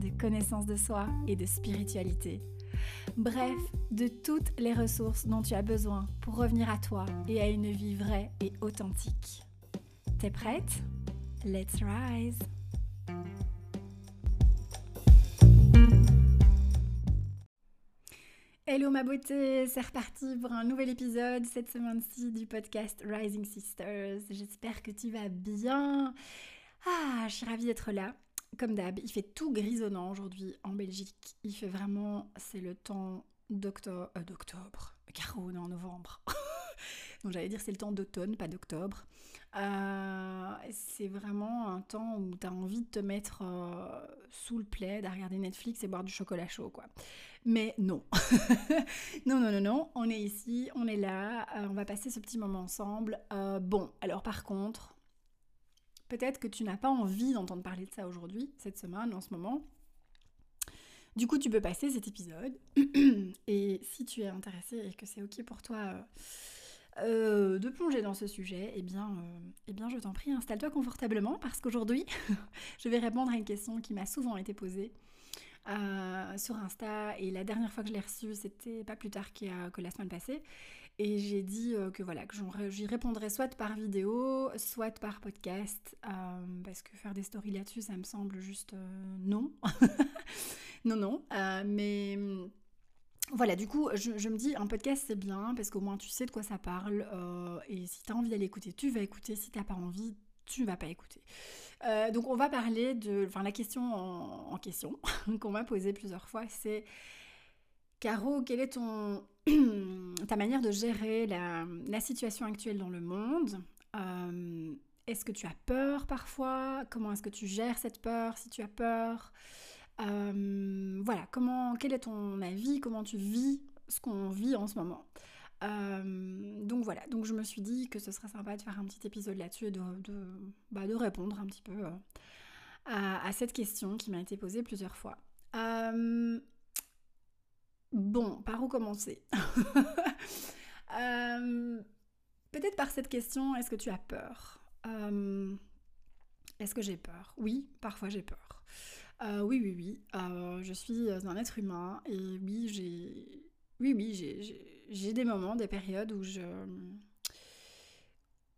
de connaissance de soi et de spiritualité. Bref, de toutes les ressources dont tu as besoin pour revenir à toi et à une vie vraie et authentique. T'es prête? Let's rise Hello ma beauté, c'est reparti pour un nouvel épisode cette semaine-ci du podcast Rising Sisters. J'espère que tu vas bien. Ah, je suis ravie d'être là. Comme d'hab, il fait tout grisonnant aujourd'hui en Belgique. Il fait vraiment, c'est le temps d'octobre, euh, d'octobre, Caro, on est en novembre. Donc j'allais dire c'est le temps d'automne, pas d'octobre. Euh, c'est vraiment un temps où tu as envie de te mettre euh, sous le plaid à regarder Netflix et boire du chocolat chaud, quoi. Mais non. non, non, non, non. On est ici, on est là, euh, on va passer ce petit moment ensemble. bon, alors par contre, peut-être que tu n'as pas envie d'entendre parler de ça aujourd'hui, cette semaine, en ce moment. Du coup, tu peux passer cet épisode. et si tu es intéressé et que c'est ok pour toi euh, de plonger dans ce sujet, eh bien, euh, eh bien je t'en prie, installe-toi confortablement parce qu'aujourd'hui, je vais répondre à une question qui m'a souvent été posée euh, sur Insta et la dernière fois que je l'ai reçue, c'était pas plus tard que la semaine passée. Et j'ai dit que voilà, que j'y répondrais soit par vidéo, soit par podcast, parce que faire des stories là-dessus, ça me semble juste non. non, non. mais voilà, du coup, je, me dis, un podcast c'est bien parce qu'au moins tu sais de quoi ça parle. Euh, et si tu as envie d'aller écouter, tu vas écouter. Si t'as pas envie, tu vas pas écouter. Euh, donc on va parler de. Enfin, la question en, question qu'on m'a posée plusieurs fois, c'est Caro, quelle est ton ta manière de gérer la, situation actuelle dans le monde? Euh, Est-ce que tu as peur parfois? Comment est-ce que tu gères cette peur si tu as peur? Euh, voilà, comment, quel est ton avis, comment tu vis ce qu'on vit en ce moment? Euh, donc voilà, donc je me suis dit que ce serait sympa de faire un petit épisode là-dessus et de, de, bah, répondre un petit peu à, cette question qui m'a été posée plusieurs fois. Bon, par où commencer? Peut-être par cette question, est-ce que tu as peur? Est-ce que j'ai peur? Oui, parfois j'ai peur. Euh, oui, oui, oui. Euh, je suis un être humain et oui, j'ai, oui, oui, j'ai des moments, des périodes où je,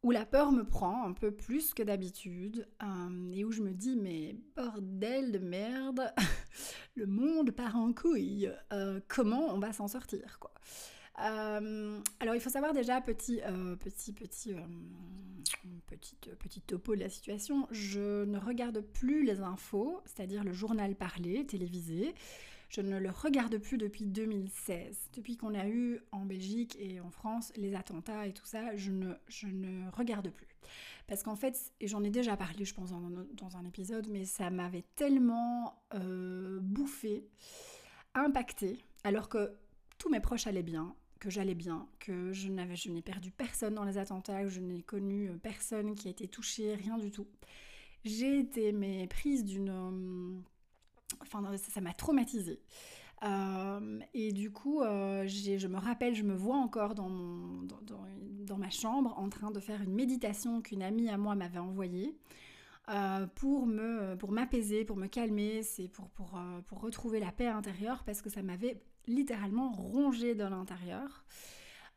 où la peur me prend un peu plus que d'habitude euh, et où je me dis mais bordel de merde, le monde part en couille. comment on va s'en sortir quoi euh, alors il faut savoir déjà, petit, euh, petit, petit, euh, petite, petite topo de la situation, je ne regarde plus les infos, c'est-à-dire le journal parlé, télévisé. Je ne le regarde plus depuis 2016. Depuis qu'on a eu en Belgique et en France les attentats et tout ça, je ne, je ne regarde plus. Parce qu'en fait, et j'en ai déjà parlé, je pense, dans, un épisode, mais ça m'avait tellement bouffé, impacté, alors que tous mes proches allaient bien, que j'allais bien, que je n'avais, je n'ai perdu personne dans les attentats, que je n'ai connu euh, personne qui a été touché, rien du tout. J'ai été mais prise d'une, euh, enfin ça m'a traumatisée. Euh, et du coup, je me rappelle, je me vois encore dans, mon, dans, dans, ma chambre en train de faire une méditation qu'une amie à moi m'avait envoyée. pour me pour m'apaiser, pour me calmer, c'est pour, pour, pour retrouver la paix intérieure parce que ça m'avait littéralement rongée de l'intérieur.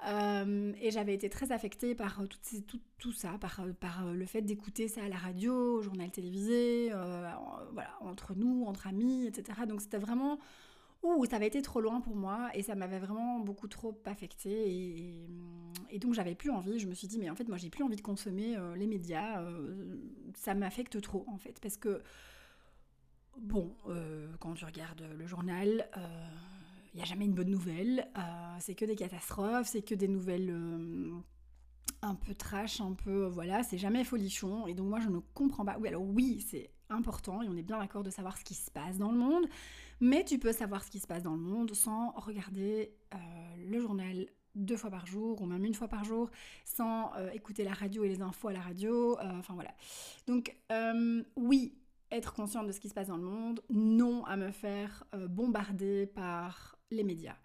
Euh, et j'avais été très affectée par tout, tout, ça, par, par, le fait d'écouter ça à la radio, au journal télévisé, euh, voilà, entre nous, entre amis, etc. Donc c'était vraiment... Ouh, ça avait été trop loin pour moi et ça m'avait vraiment beaucoup trop affectée et, donc j'avais plus envie. Je me suis dit mais en fait moi j'ai plus envie de consommer euh, les médias, ça m'affecte trop en fait parce que bon quand tu regardes le journal il n'y a jamais une bonne nouvelle, euh, c'est que des catastrophes, c'est que des nouvelles euh, un peu trash, un peu, voilà, c'est jamais folichon, et donc moi je ne comprends pas. Oui, alors oui, c'est important et on est bien d'accord de savoir ce qui se passe dans le monde, mais tu peux savoir ce qui se passe dans le monde sans regarder euh, le journal deux fois par jour ou même une fois par jour, sans euh, écouter la radio et les infos à la radio, euh, enfin voilà. Donc oui, être consciente de ce qui se passe dans le monde, non à me faire bombarder par les médias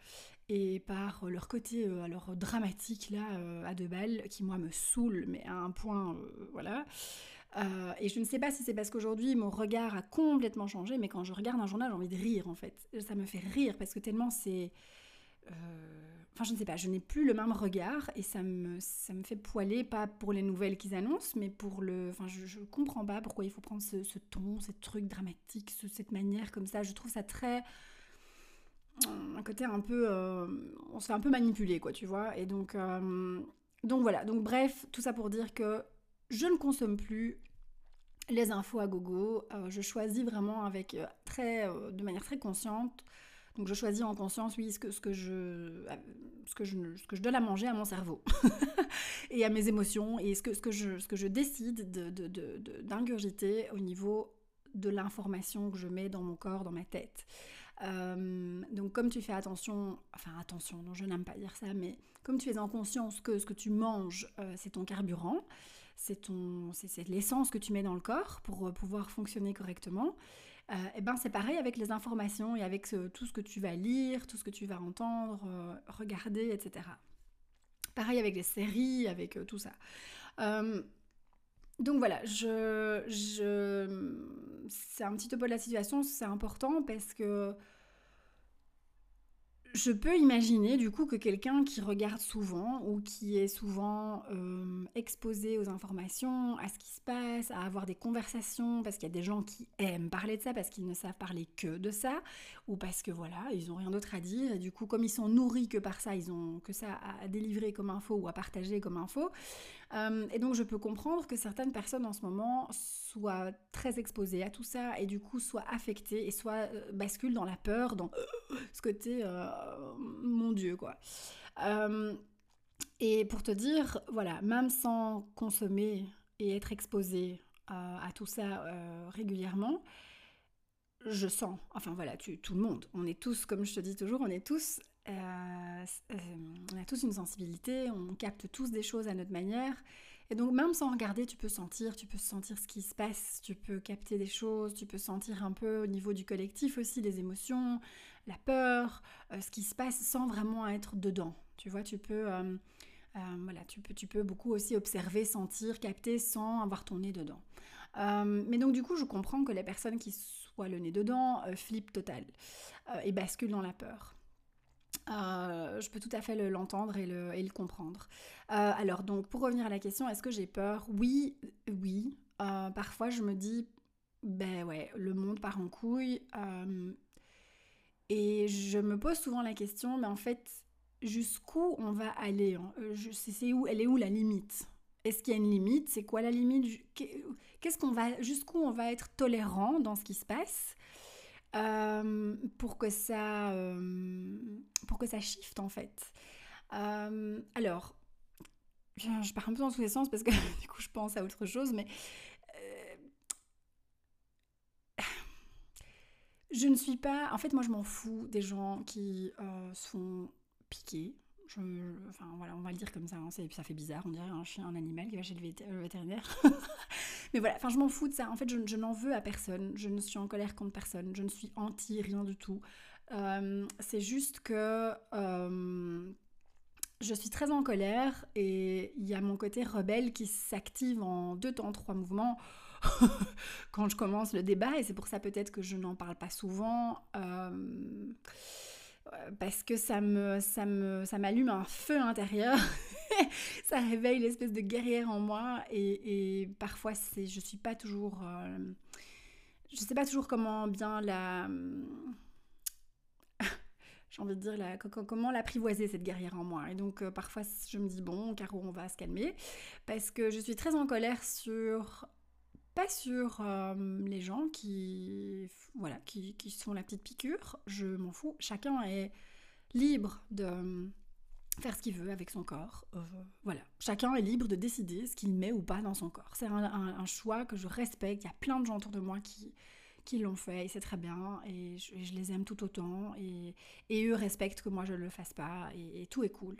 et par leur côté alors dramatique là à deux balles qui moi me saoule mais à un point voilà euh, et je ne sais pas si c'est parce qu'aujourd'hui mon regard a complètement changé, mais quand je regarde un journal, j'ai envie de rire en fait. Ça me fait rire parce que tellement c'est. Euh, enfin, je ne sais pas, je n'ai plus le même regard et ça me, ça me fait poiler, pas pour les nouvelles qu'ils annoncent, mais pour le. Enfin, je, comprends pas pourquoi il faut prendre ce, ton, ces trucs dramatiques, cette manière comme ça. Je trouve ça très. Un côté un peu. Euh, on se fait un peu manipuler, quoi, tu vois. Et donc. donc voilà, donc bref, tout ça pour dire que je ne consomme plus les infos à gogo. Euh, je choisis vraiment avec euh, très, euh, de manière très consciente. Donc je choisis en conscience, oui, ce que, ce que, je, ce que, je, ce que je donne à manger à mon cerveau et à mes émotions et ce que, ce que, je, ce que je décide d'ingurgiter de, au niveau de l'information que je mets dans mon corps, dans ma tête. Donc comme tu fais attention, enfin attention, je n'aime pas dire ça, mais comme tu es en conscience que ce que tu manges, c'est ton carburant, c'est ton, c'est l'essence que tu mets dans le corps pour euh, pouvoir fonctionner correctement. et euh, eh ben c'est pareil avec les informations et avec tout ce que tu vas lire, tout ce que tu vas entendre, euh, regarder, etc. Pareil avec les séries, avec tout ça. Donc voilà, je, je, c'est un petit peu la situation, c'est important parce que je peux imaginer du coup que quelqu'un qui regarde souvent ou qui est souvent euh, exposé aux informations, à ce qui se passe, à avoir des conversations, parce qu'il y a des gens qui aiment parler de ça, parce qu'ils ne savent parler que de ça, ou parce que voilà, ils n'ont rien d'autre à dire, et du coup comme ils sont nourris que par ça, ils ont que ça à délivrer comme info ou à partager comme info, euh, et donc je peux comprendre que certaines personnes en ce moment soient très exposées à tout ça et du coup soient affectées et soit euh, basculent dans la peur, dans ce côté euh, mon Dieu quoi. et pour te dire, voilà, même sans consommer et être exposé à tout ça régulièrement, je sens, enfin voilà, tu, tout le monde, on est tous, comme je te dis toujours, on est tous euh, euh, on a tous une sensibilité, on capte tous des choses à notre manière. Et donc même sans regarder, tu peux sentir, tu peux sentir ce qui se passe, tu peux capter des choses, tu peux sentir un peu au niveau du collectif aussi les émotions, la peur, euh, ce qui se passe sans vraiment être dedans. Tu vois, tu peux, voilà, tu peux, tu peux beaucoup aussi observer, sentir, capter sans avoir ton nez dedans. mais donc du coup, je comprends que les personnes qui soient le nez dedans flippent total et basculent dans la peur. Euh, je peux tout à fait l'entendre et, le, comprendre. Euh, alors, donc, pour revenir à la question, est-ce que j'ai peur? Oui, oui. Euh, parfois, je me dis, ben ouais, le monde part en couille. Et je me pose souvent la question, mais en fait, jusqu'où on va aller hein? je sais où, Elle est où la limite? Est-ce qu'il y a une limite? C'est quoi la limite? Qu'est-ce qu'on va, jusqu'où on va être tolérant dans ce qui se passe? Euh, pour que ça euh, pour que ça shift en fait. Euh, alors, je, pars un peu dans tous les sens parce que du coup je pense à autre chose, mais je ne suis pas. En fait, moi je m'en fous des gens qui se font piquer enfin voilà, on va le dire comme ça, hein, ça fait bizarre, on dirait un chien, un animal qui va chez le, vétérinaire. Mais voilà, enfin je m'en fous de ça. En fait, je, n'en veux à personne. Je ne suis en colère contre personne. Je ne suis anti rien du tout. Euh, c'est juste que euh, je suis très en colère et il y a mon côté rebelle qui s'active en deux temps, trois mouvements quand je commence le débat et c'est pour ça peut-être que je n'en parle pas souvent. Euh, parce que ça me ça me ça m'allume un feu intérieur ça réveille l'espèce de guerrière en moi et, parfois c'est je suis pas toujours euh, je sais pas toujours comment bien la j'ai envie de dire la, comment l'apprivoiser cette guerrière en moi et donc euh, parfois je me dis bon Caro on va se calmer parce que je suis très en colère sur pas sur euh, les gens qui, voilà, qui, sont la petite piqûre, je m'en fous. Chacun est libre de, faire ce qu'il veut avec son corps. Euh, voilà. Chacun est libre de décider ce qu'il met ou pas dans son corps. C'est un, choix que je respecte. Il y a plein de gens autour de moi qui, qui l'ont fait et c'est très bien et je, les aime tout autant et, et, eux respectent que moi je ne le fasse pas et, tout est cool.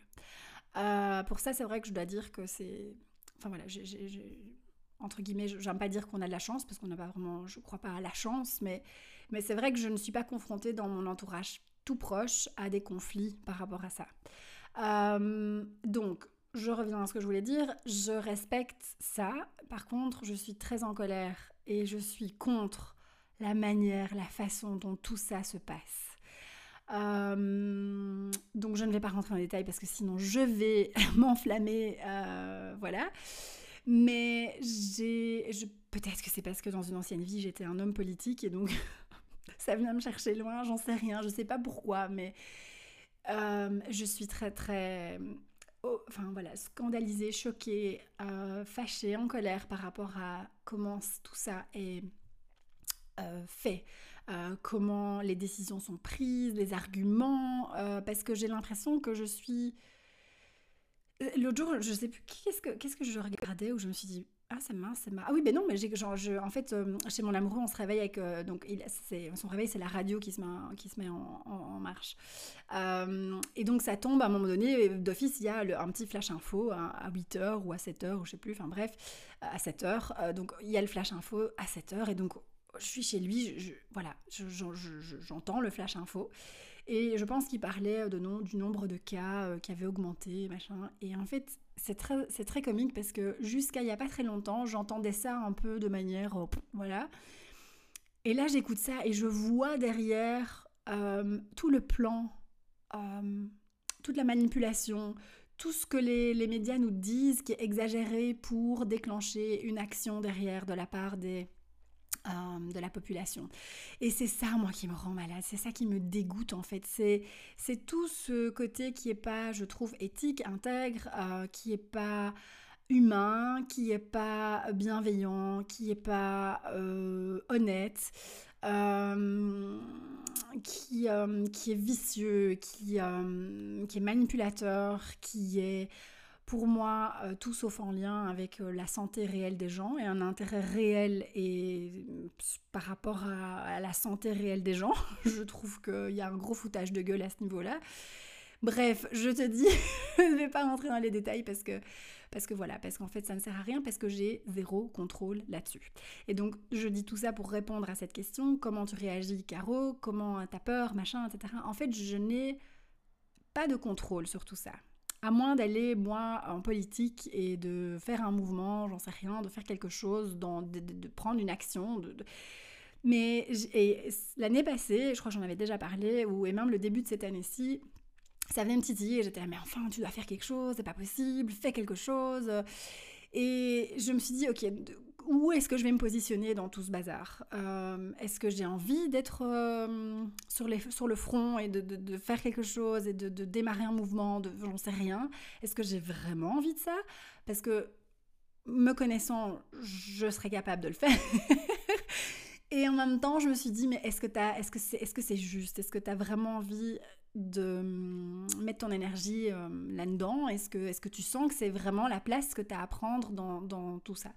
Euh, pour ça, c'est vrai que je dois dire que c'est. Enfin voilà, entre guillemets, j'aime pas dire qu'on a de la chance parce qu'on n'a pas vraiment, je crois pas à la chance, mais, c'est vrai que je ne suis pas confrontée dans mon entourage tout proche à des conflits par rapport à ça. Euh, donc, je reviens à ce que je voulais dire. Je respecte ça. Par contre, je suis très en colère et je suis contre la manière, la façon dont tout ça se passe. Euh, donc je ne vais pas rentrer en détail parce que sinon je vais m'enflammer, euh, voilà. Mais j'ai, peut-être que c'est parce que dans une ancienne vie j'étais un homme politique et donc ça vient me chercher loin, j'en sais rien, je sais pas pourquoi, mais euh, je suis très très oh, enfin voilà, scandalisée, choquée, euh, fâchée, en colère par rapport à comment tout ça est euh, fait, comment les décisions sont prises, les arguments, parce que j'ai l'impression que je suis... L'autre jour, je sais plus, qu'est-ce que, je regardais où je me suis dit, ah, c'est mince, c'est. Ah oui, ben non, mais j'ai, je, en fait, euh, chez mon amoureux, on se réveille avec. Euh, donc, il, son réveil, c'est la radio qui se met, qui se met en, marche. Euh, et donc, ça tombe à un moment donné, d'office, il y a un petit flash info à, 8h ou à 7h, ou je sais plus, enfin bref, à 7h. donc, il y a le flash info à 7h, et donc, je suis chez lui, je, voilà, j'entends le flash info. Et je pense qu'il parlait de nom, du nombre de cas qui avaient augmenté, machin. Et en fait, c'est très, très comique parce que jusqu'à il n'y a pas très longtemps, j'entendais ça un peu de manière... Oh, voilà. Et là, j'écoute ça et je vois derrière euh, tout le plan, euh, toute la manipulation, tout ce que les, les, médias nous disent qui est exagéré pour déclencher une action derrière de la part des, euh, de la population. Et c'est ça, moi, qui me rend malade, c'est ça qui me dégoûte, en fait. C'est, tout ce côté qui est pas, je trouve, éthique, intègre, euh, qui est pas humain, qui est pas bienveillant, qui est pas euh, honnête, qui, qui est vicieux, qui, qui est manipulateur, qui est pour moi, euh, tout sauf en lien avec euh, la santé réelle des gens et un intérêt réel et par rapport à, la santé réelle des gens. je trouve qu'il y a un gros foutage de gueule à ce niveau-là. Bref, je te dis, je ne vais pas rentrer dans les détails parce que, parce que voilà, parce qu'en fait ça ne sert à rien parce que j'ai zéro contrôle là-dessus. Et donc je dis tout ça pour répondre à cette question, comment tu réagis Caro, comment t'as peur, machin, etc. En fait je n'ai pas de contrôle sur tout ça à moins d'aller, moi, en politique et de faire un mouvement, j'en sais rien, de faire quelque chose, de, prendre une action. Mais l'année passée, je crois que j'en avais déjà parlé, ou, et même le début de cette année-ci, ça venait me titiller j'étais mais enfin, tu dois faire quelque chose, c'est pas possible, fais quelque chose. Et je me suis dit, ok, où est-ce que je vais me positionner dans tout ce bazar? Euh, Est-ce que j'ai envie d'être euh, sur, le front et de, faire quelque chose et de, démarrer un mouvement de, J'en sais rien? Est-ce que j'ai vraiment envie de ça? Parce que me connaissant, je serais capable de le faire. et en même temps, je me suis dit, mais est-ce que c'est est -ce c'est juste? Est-ce que tu as vraiment envie de hum, mettre ton énergie euh, là-dedans? Est-ce que, tu sens que c'est vraiment la place que tu as à prendre dans tout ça?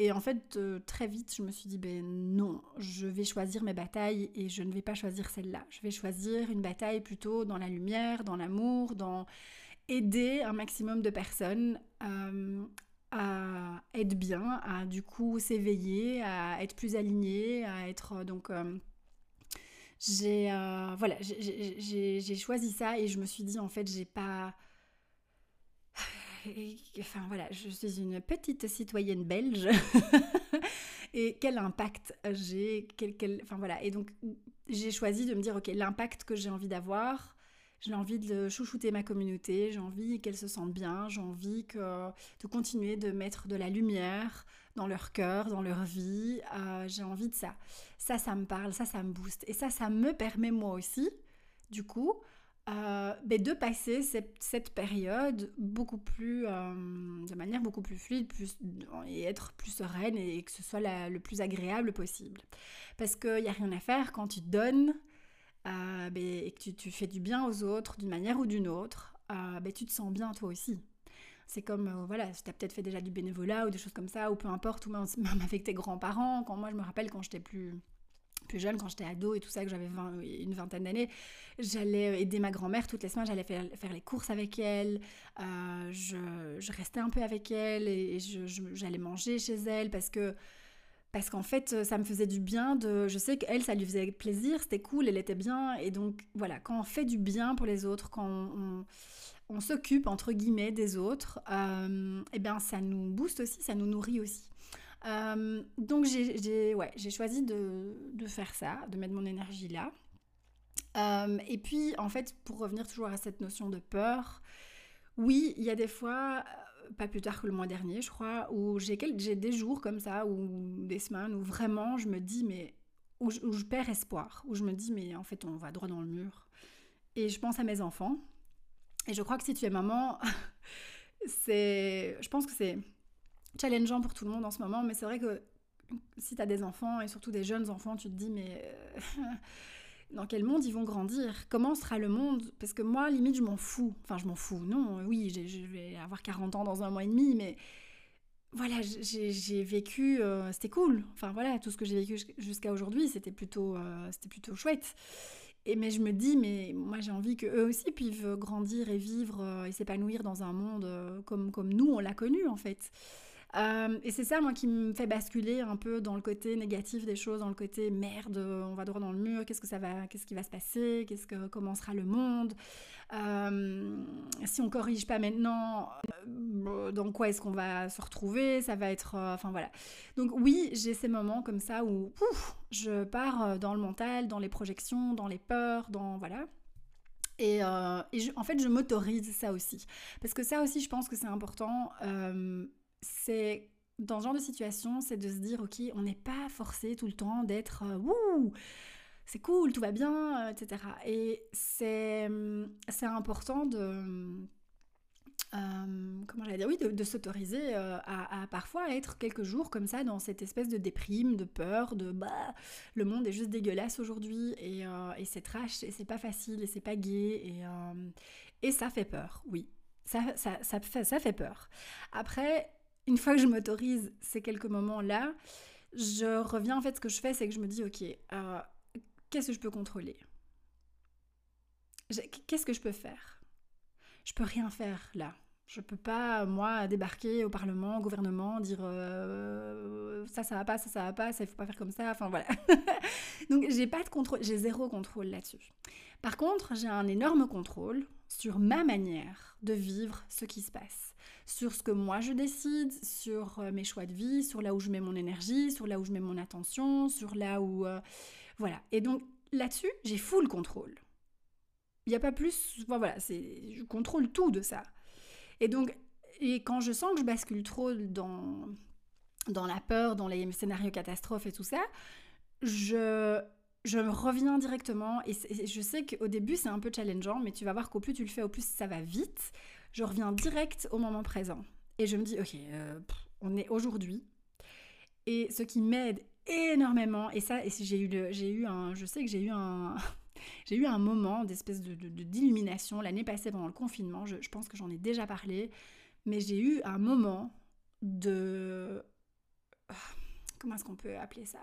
Et en fait, euh, très vite, je me suis dit, ben non, je vais choisir mes batailles et je ne vais pas choisir celle-là. Je vais choisir une bataille plutôt dans la lumière, dans l'amour, dans aider un maximum de personnes euh, à être bien, à du coup s'éveiller, à être plus alignées, à être donc... Euh, j'ai voilà, j'ai choisi ça et je me suis dit en fait j'ai pas enfin voilà, je suis une petite citoyenne belge. et quel impact j'ai, enfin voilà. Et donc j'ai choisi de me dire, ok, l'impact que j'ai envie d'avoir, j'ai envie de chouchouter ma communauté, j'ai envie qu'elle se sente bien, j'ai envie que, de continuer de mettre de la lumière dans leur cœur, dans leur vie. Euh, j'ai envie de ça. Ça, ça me parle, ça, ça me booste. Et ça, ça me permet moi aussi, du coup, euh, ben, de passer cette, période beaucoup plus, euh, de manière beaucoup plus fluide et être plus sereine et que ce soit le plus agréable possible. Parce qu'il n'y a rien à faire quand tu donnes euh, ben, et que tu, fais du bien aux autres d'une manière ou d'une autre. ben, tu te sens bien toi aussi. C'est comme, euh, voilà, tu as peut-être fait déjà du bénévolat ou des choses comme ça, ou peu importe, même avec tes grands-parents. Quand moi, je me rappelle quand j'étais plus, plus jeune, quand j'étais ado et tout ça, que j'avais une vingtaine d'années, j'allais aider ma grand-mère toutes les semaines, j'allais faire, faire, les courses avec elle, euh, je, restais un peu avec elle et, j'allais manger chez elle parce que parce qu'en fait ça me faisait du bien de je sais qu'elle ça lui faisait plaisir c'était cool elle était bien et donc voilà quand on fait du bien pour les autres quand on, on s'occupe entre guillemets des autres, euh, eh bien ça nous booste aussi, ça nous nourrit aussi. Euh, donc j'ai ouais, choisi de, faire ça, de mettre mon énergie là. Euh, et puis en fait, pour revenir toujours à cette notion de peur, oui, il y a des fois, pas plus tard que le mois dernier, je crois, où j'ai des jours comme ça, ou des semaines, où vraiment je me dis, mais où je perds espoir, où je me dis, mais en fait on va droit dans le mur. Et je pense à mes enfants et je crois que si tu es maman, c'est, je pense que c'est challengeant pour tout le monde en ce moment, mais c'est vrai que si tu as des enfants et surtout des jeunes enfants, tu te dis mais euh, dans quel monde ils vont grandir? Comment sera le monde? Parce que moi, limite, je m'en fous. Enfin, je m'en fous. Non, oui, je vais avoir 40 ans dans un mois et demi, mais voilà, j'ai vécu, euh, c'était cool. Enfin voilà, tout ce que j'ai vécu jusqu'à aujourd'hui, c'était plutôt, euh, plutôt chouette. Et mais je me dis, mais moi j'ai envie qu'eux aussi puissent grandir et vivre et s'épanouir dans un monde comme nous on l'a connu en fait. Euh, et c'est ça, moi, qui me fait basculer un peu dans le côté négatif des choses, dans le côté merde, on va droit dans le mur, qu'est-ce que ça va, qu'est-ce qui va se passer, qu'est-ce que, comment sera le monde, euh, si on corrige pas maintenant, euh, dans quoi est-ce qu'on va se retrouver, ça va être, enfin voilà. Donc oui, j'ai ces moments comme ça où je pars dans le mental, dans les projections, dans les peurs, dans voilà. Et, en fait, je m'autorise ça aussi. Parce que ça aussi, je pense que c'est important c'est dans ce genre de situation, c'est de se dire, ok, on n'est pas forcé tout le temps d'être, euh, wouh, c'est cool, tout va bien, euh, etc. Et c'est, c'est important de, euh, comment j'allais dire, oui, de, s'autoriser à, parfois être quelques jours comme ça dans cette espèce de déprime, de peur, de bah, le monde est juste dégueulasse aujourd'hui et, et c'est trash et c'est pas facile et c'est pas gai et, et ça fait peur, oui. Ça, ça, ça, ça fait peur. Après, une fois que je m'autorise ces quelques moments-là, je reviens en fait, ce que je fais, c'est que je me dis, ok, euh, qu'est-ce que je peux contrôler? Qu'est-ce que je peux faire? Je peux rien faire là. Je peux pas, moi, débarquer au Parlement, au gouvernement, dire euh, ça, ça va pas, ça, ça va pas, ça, il faut pas faire comme ça. Enfin voilà. Donc j'ai pas de contrôle, j'ai zéro contrôle là-dessus. Par contre, j'ai un énorme contrôle sur ma manière de vivre ce qui se passe sur ce que moi je décide, sur euh, mes choix de vie, sur là où je mets mon énergie, sur là où je mets mon attention, sur là où... Euh, voilà. Et donc là-dessus, j'ai full contrôle. Il n'y a pas plus... voilà, c'est, je contrôle tout de ça. Et donc, et quand je sens que je bascule trop dans, dans la peur, dans les scénarios catastrophes et tout ça, je, je reviens directement et, je sais qu'au début c'est un peu challengeant, mais tu vas voir qu'au plus tu le fais, au plus ça va vite je reviens direct au moment présent. Et je me dis, ok, euh, on est aujourd'hui. Et ce qui m'aide énormément, et ça, et j'ai eu, j'ai eu un, je sais que j'ai eu un, j'ai eu un moment d'espèce de, d'illumination l'année passée pendant le confinement. Je, je pense que j'en ai déjà parlé, mais j'ai eu un moment de, comment est-ce qu'on peut appeler ça?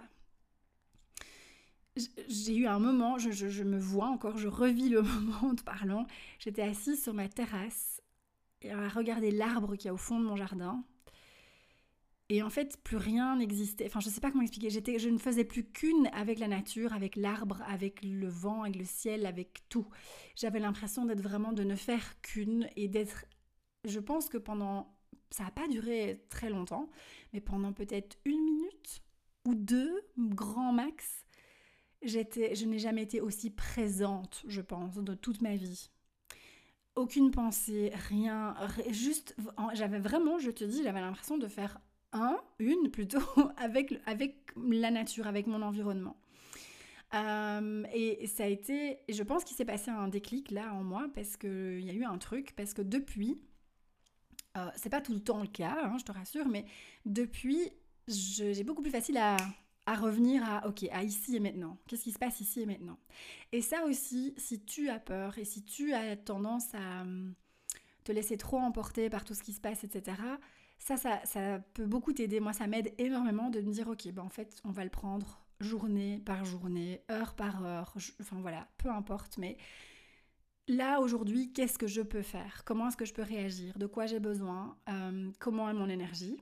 J'ai eu un moment, je, je, me vois encore, je revis le moment en te parlant. J'étais assise sur ma terrasse à regarder l'arbre qui est au fond de mon jardin. Et en fait, plus rien n'existait. Enfin, je ne sais pas comment expliquer. J'étais, je ne faisais plus qu'une avec la nature, avec l'arbre, avec le vent, avec le ciel, avec tout. J'avais l'impression d'être vraiment de ne faire qu'une et d'être. Je pense que pendant. Ça n'a pas duré très longtemps, mais pendant peut-être une minute ou deux, grand max, j'étais, je n'ai jamais été aussi présente, je pense, de toute ma vie aucune pensée, rien, juste, j'avais vraiment, je te dis, j'avais l'impression de faire un, une plutôt, avec, avec la nature, avec mon environnement. Euh, et ça a été, je pense qu'il s'est passé un déclic là en moi parce qu'il y a eu un truc, parce que depuis, euh, c'est pas tout le temps le cas, hein, je te rassure, mais depuis, j'ai beaucoup plus facile à à revenir à, ok, à ici et maintenant. Qu'est-ce qui se passe ici et maintenant? Et ça aussi, si tu as peur et si tu as tendance à, te laisser trop emporter par tout ce qui se passe, etc. Ça, ça, ça peut beaucoup t'aider. Moi, ça m'aide énormément de me dire, ok, ben en fait, on va le prendre journée par journée, heure par heure, enfin voilà, peu importe, mais là aujourd'hui, qu'est-ce que je peux faire? Comment est-ce que je peux réagir? De quoi j'ai besoin? Euh, Comment est mon énergie?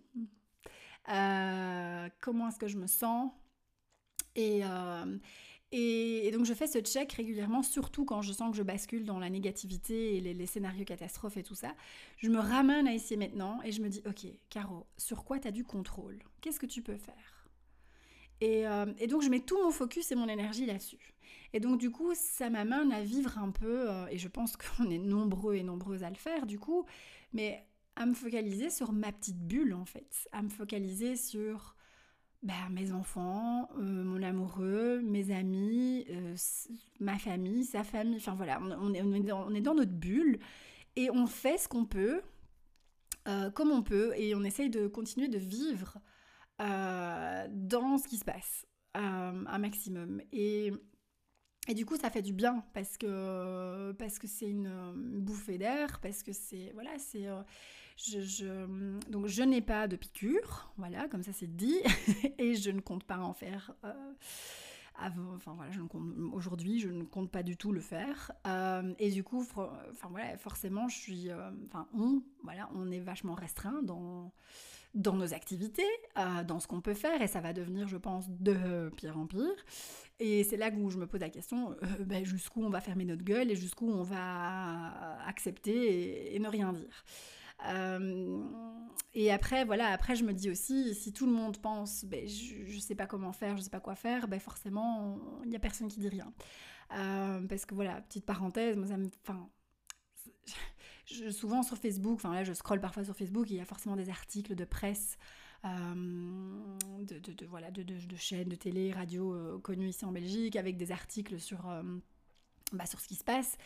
Euh, Comment est-ce que je me sens? Euh, et, et, donc je fais ce check régulièrement, surtout quand je sens que je bascule dans la négativité et les, scénarios catastrophes et tout ça. Je me ramène à ici maintenant et je me dis, ok, Caro, sur quoi tu as du contrôle? Qu'est-ce que tu peux faire? Et, et, donc je mets tout mon focus et mon énergie là-dessus. Et donc du coup, ça m'amène à vivre un peu, euh, et je pense qu'on est nombreux et nombreuses à le faire du coup, mais à me focaliser sur ma petite bulle en fait, à me focaliser sur bah, mes enfants, euh, mon amoureux, mes amis, euh, ma famille, sa famille, enfin voilà, on, est, dans, notre bulle et on fait ce qu'on peut, comme on peut, et on essaye de continuer de vivre dans ce qui se passe un maximum. Et et du coup, ça fait du bien parce que parce que c'est une, bouffée d'air, parce que c'est voilà, c'est euh, je, donc je n'ai pas de piqûre, voilà, comme ça c'est dit, et je ne compte pas en faire. Euh, enfin voilà, aujourd'hui, je ne compte pas du tout le faire. Euh, et du coup, enfin voilà, forcément, je suis, enfin on, voilà, on est vachement restreint dans dans nos activités, dans ce qu'on peut faire, et ça va devenir, je pense, de pire en pire. Et c'est là où je me pose la question, euh, ben, jusqu'où on va fermer notre gueule et jusqu'où on va accepter et, ne rien dire. Euh, et après, voilà, après je me dis aussi, si tout le monde pense, ben, je ne sais pas comment faire, je ne sais pas quoi faire, ben forcément, il n'y a personne qui dit rien. Euh, parce que voilà, petite parenthèse, moi ça souvent sur Facebook, enfin là je scrolle parfois sur Facebook, il y a forcément des articles de presse euh, de, de, voilà, de, chaînes de télé, radio connues ici en Belgique, avec des articles sur, bah, sur ce qui se passe.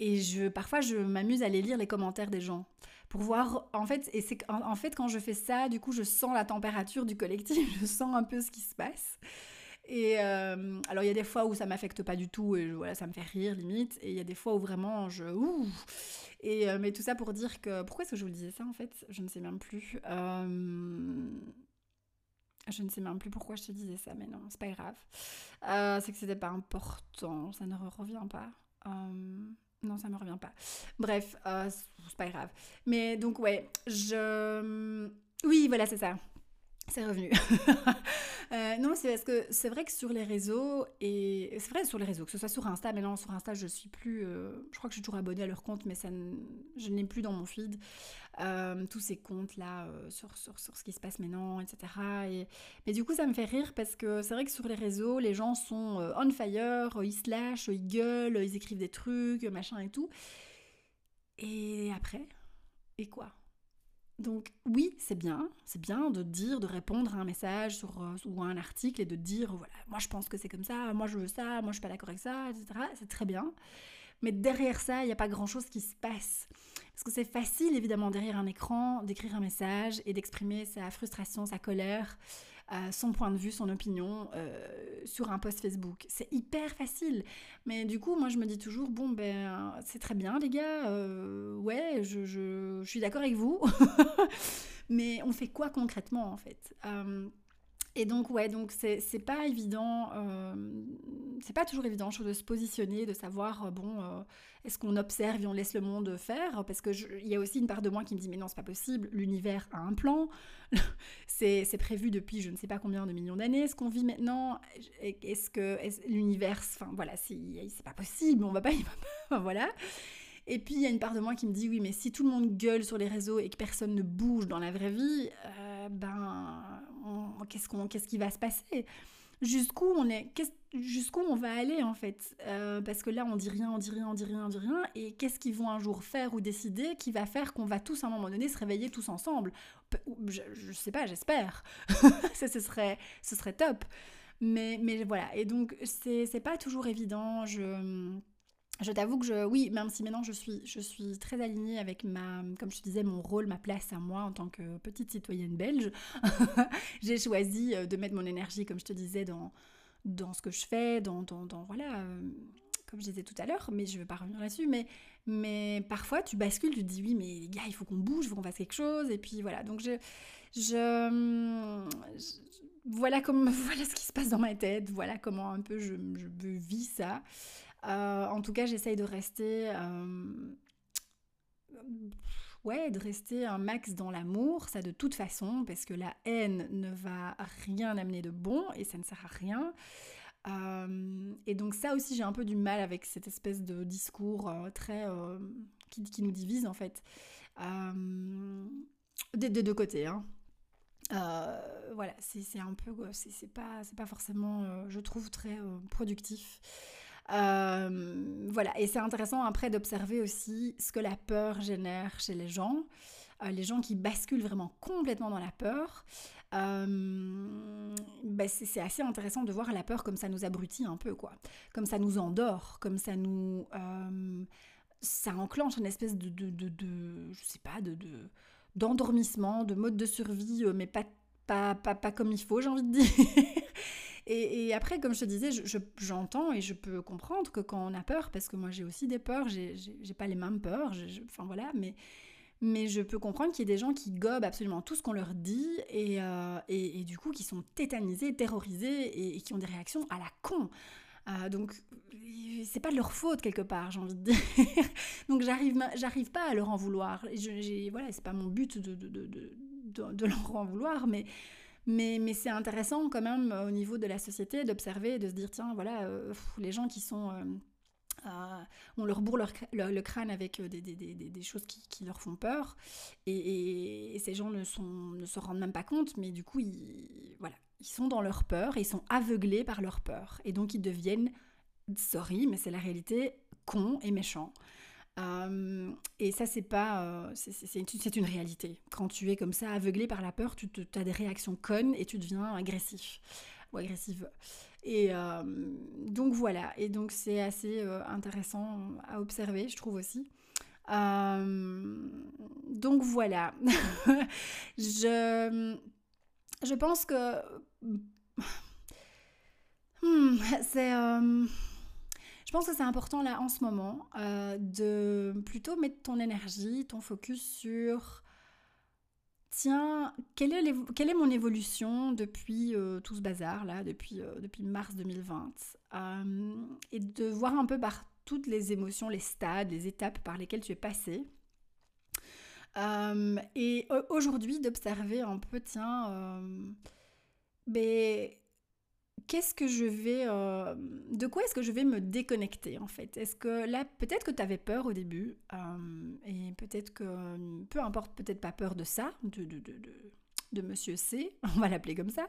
Et je, parfois, je m'amuse à aller lire les commentaires des gens pour voir, en fait, et c'est en, fait, quand je fais ça, du coup, je sens la température du collectif, je sens un peu ce qui se passe. Et alors, il y a des fois où ça m'affecte pas du tout et voilà, ça me fait rire limite. Et il y a des fois où vraiment je. Ouh, et, euh, mais tout ça pour dire que... Pourquoi est-ce que je vous le disais ça en fait? Je ne sais même plus. Euh, je ne sais même plus pourquoi je te disais ça, mais non, c'est pas grave. Euh, c'est que c'était pas important, ça ne revient pas. Non, ça me revient pas. Bref, c'est pas grave. Mais donc, ouais, je. Oui, voilà, c'est ça. C'est revenu. Euh, non, c'est parce que c'est vrai que sur les réseaux, et c'est vrai sur les réseaux, que ce soit sur Insta, mais non, sur Insta, je suis plus. Euh, je crois que je suis toujours abonnée à leur compte, mais ça je n'ai plus dans mon feed euh, tous ces comptes-là sur, sur, sur, ce qui se passe maintenant, etc. Et, mais du coup, ça me fait rire parce que c'est vrai que sur les réseaux, les gens sont on fire, ils se lâchent, ils gueulent, ils écrivent des trucs, machin et tout. Et après, et quoi? Donc oui, c'est bien, c'est bien de dire, de répondre à un message euh, ou à un article et de dire, voilà, moi je pense que c'est comme ça, moi je veux ça, moi je suis pas d'accord avec ça, etc. C'est très bien. Mais derrière ça, il n'y a pas grand-chose qui se passe. Parce que c'est facile, évidemment, derrière un écran, d'écrire un message et d'exprimer sa frustration, sa colère, son point de vue, son opinion euh, sur un post Facebook. C'est hyper facile. Mais du coup, moi, je me dis toujours, bon, ben, c'est très bien, les gars. Euh, ouais, je, je, suis d'accord avec vous. Mais on fait quoi concrètement, en fait? Euh, et donc, ouais, donc c'est pas évident, euh, c'est pas toujours évident de se positionner, de savoir, euh, bon, euh, est-ce qu'on observe et on laisse le monde faire? Parce qu'il y a aussi une part de moi qui me dit, mais non, c'est pas possible, l'univers a un plan, c'est prévu depuis je ne sais pas combien de millions d'années, ce qu'on vit maintenant, est-ce que l'univers, enfin voilà, c'est pas possible, on va pas, voilà. Et puis il y a une part de moi qui me dit, oui, mais si tout le monde gueule sur les réseaux et que personne ne bouge dans la vraie vie, ben qu'est-ce qu'on, qu'est-ce qui va se passer? Jusqu'où on est, jusqu'où on va aller en fait euh, Parce que là, on dit rien, on dit rien, on dit rien, on dit rien. Et qu'est-ce qu'ils vont un jour faire ou décider qui va faire qu'on va tous à un moment donné se réveiller tous ensemble? Je, je sais pas, j'espère. ce serait, serait top. Mais, mais voilà. Et donc, c'est pas toujours évident. Je je t'avoue que je, oui, même si maintenant je suis, je suis très alignée avec ma, comme je te disais, mon rôle, ma place à moi en tant que petite citoyenne belge, j'ai choisi euh, de mettre mon énergie, comme je te disais, dans, dans ce que je fais, dans, dans, voilà, euh, comme je disais tout à l'heure, mais je ne vais pas revenir là-dessus, mais, mais parfois tu bascules, tu te dis oui, mais les gars, il faut qu'on bouge, il faut qu'on fasse quelque chose, et puis voilà. Donc je, je, voilà, comme, voilà ce qui se passe dans ma tête, voilà comment un peu je, je vis ça. Euh, en tout cas, j'essaye de rester... Euh, ouais, de rester un max dans l'amour, ça de toute façon, parce que la haine ne va rien amener de bon et ça ne sert à rien. Euh, et donc ça aussi, j'ai un peu du mal avec cette espèce de discours très qui, nous divise en fait, des, des, deux côtés. Hein. voilà, c'est un peu, c'est pas, pas forcément, je trouve, très productif. Euh, voilà, et c'est intéressant après d'observer aussi ce que la peur génère chez les gens, euh, les gens qui basculent vraiment complètement dans la peur. Euh, ben c'est assez intéressant de voir la peur comme ça nous abrutit un peu, quoi. Comme ça nous endort, comme ça nous... ça enclenche une espèce de, de, de, de je sais pas, de, d'endormissement, de mode de survie, mais pas, pas, pas, pas comme il faut, j'ai envie de dire. Et, après, comme je te disais, j'entends et je peux comprendre que quand on a peur, parce que moi j'ai aussi des peurs, j'ai pas les mêmes peurs, enfin voilà, mais, je peux comprendre qu'il y ait des gens qui gobent absolument tout ce qu'on leur dit et, euh, du coup qui sont tétanisés, terrorisés et, qui ont des réactions à la con. Euh, donc, c'est pas de leur faute quelque part, j'ai envie de dire. donc, j'arrive, pas à leur en vouloir. Je, voilà, c'est pas mon but de leur en vouloir, mais mais, c'est intéressant quand même euh, au niveau de la société d'observer, de se dire, tiens, voilà, euh, les gens qui sont... Euh, on leur bourre le crâne avec des, des, des, des choses qui, qui, leur font peur. Et, et, ces gens ne, sont, ne se rendent même pas compte, mais du coup, ils, voilà, ils sont dans leur peur et ils sont aveuglés par leur peur. Et donc, ils deviennent, sorry, mais c'est la réalité, cons et méchants. Euh, et ça, c'est pas. Euh, c'est une réalité. Quand tu es comme ça, aveuglé par la peur, tu as des réactions connes et tu deviens agressif ou agressive. Et euh, donc voilà. Et donc c'est assez intéressant à observer, je trouve aussi. donc voilà. je, je pense que. Hmm, c'est pense que c'est important là en ce moment euh, de plutôt mettre ton énergie, ton focus sur tiens, quelle est, quelle est mon évolution depuis euh, tout ce bazar là, depuis, euh, depuis mars 2020 et de voir un peu par toutes les émotions, les stades, les étapes par lesquelles tu es passé. et aujourd'hui d'observer un peu, tiens, ben, Euh, de quoi est-ce que je vais me déconnecter en fait? Est-ce que là, peut-être que tu avais peur au début, euh, et peut-être que... Peu importe, peut-être pas peur de ça, de, Monsieur C, on va l'appeler comme ça.